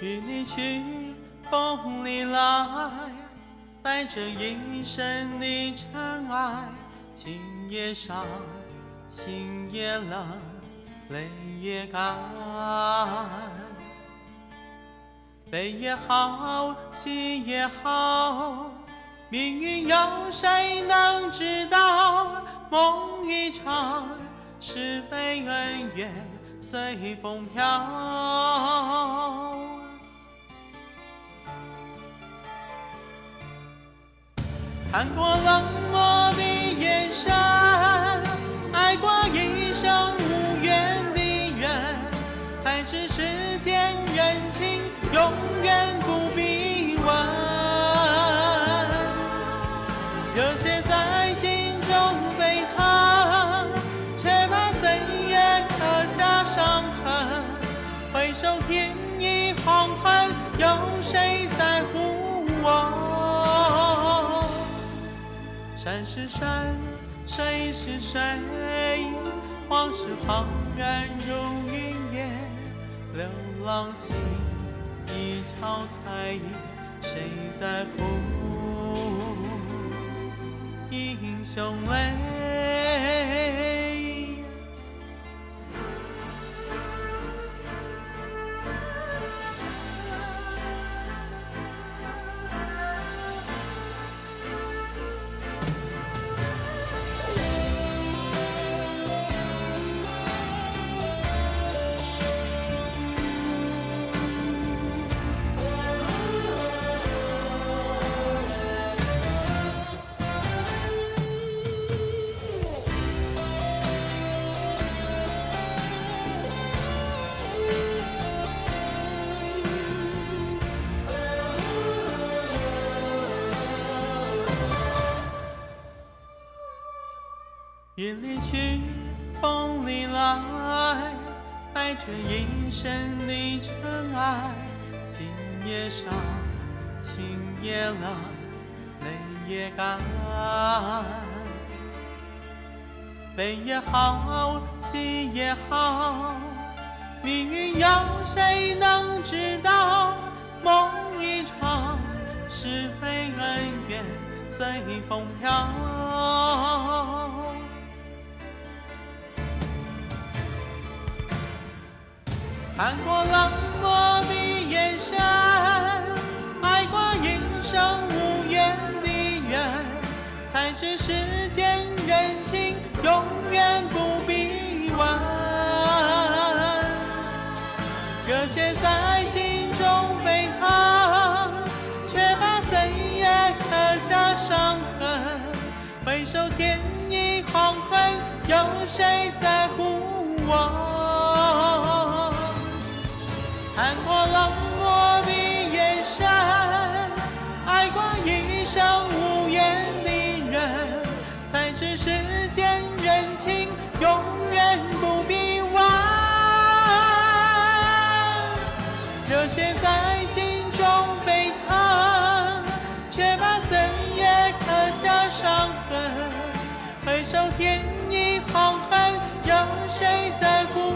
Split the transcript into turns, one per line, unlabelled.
与你去，风里来，带着一身的尘埃，情也伤，心也冷，泪也干。悲也好，喜也好，命运有谁能知道？梦一场，是非恩怨随风飘。看过冷漠的眼神，爱过一生无缘的人，才知世间人情永远不必问。热血在心中沸腾，却把岁月刻下伤痕。回首天已黄昏，有谁山是山，水是水，往事恍然如云烟。流浪心一桥彩影，谁在乎英雄泪？云里去，风里来，带着一身的尘埃，心也伤，情也冷，泪也干。悲也好，喜也好，命运有谁能知道？梦一场，是非恩怨随风飘。看过冷漠的眼神，爱过一生无缘的人，才知世间人情永远不必问。热血在心中沸腾，却把岁月刻下伤痕。回首天已黄昏，有谁在乎我？看过冷漠的眼神，爱过一生无缘的人，才知世间人情永远不必问。热血在心中沸腾，却把岁月刻下伤痕。回首天已黄昏。有谁在乎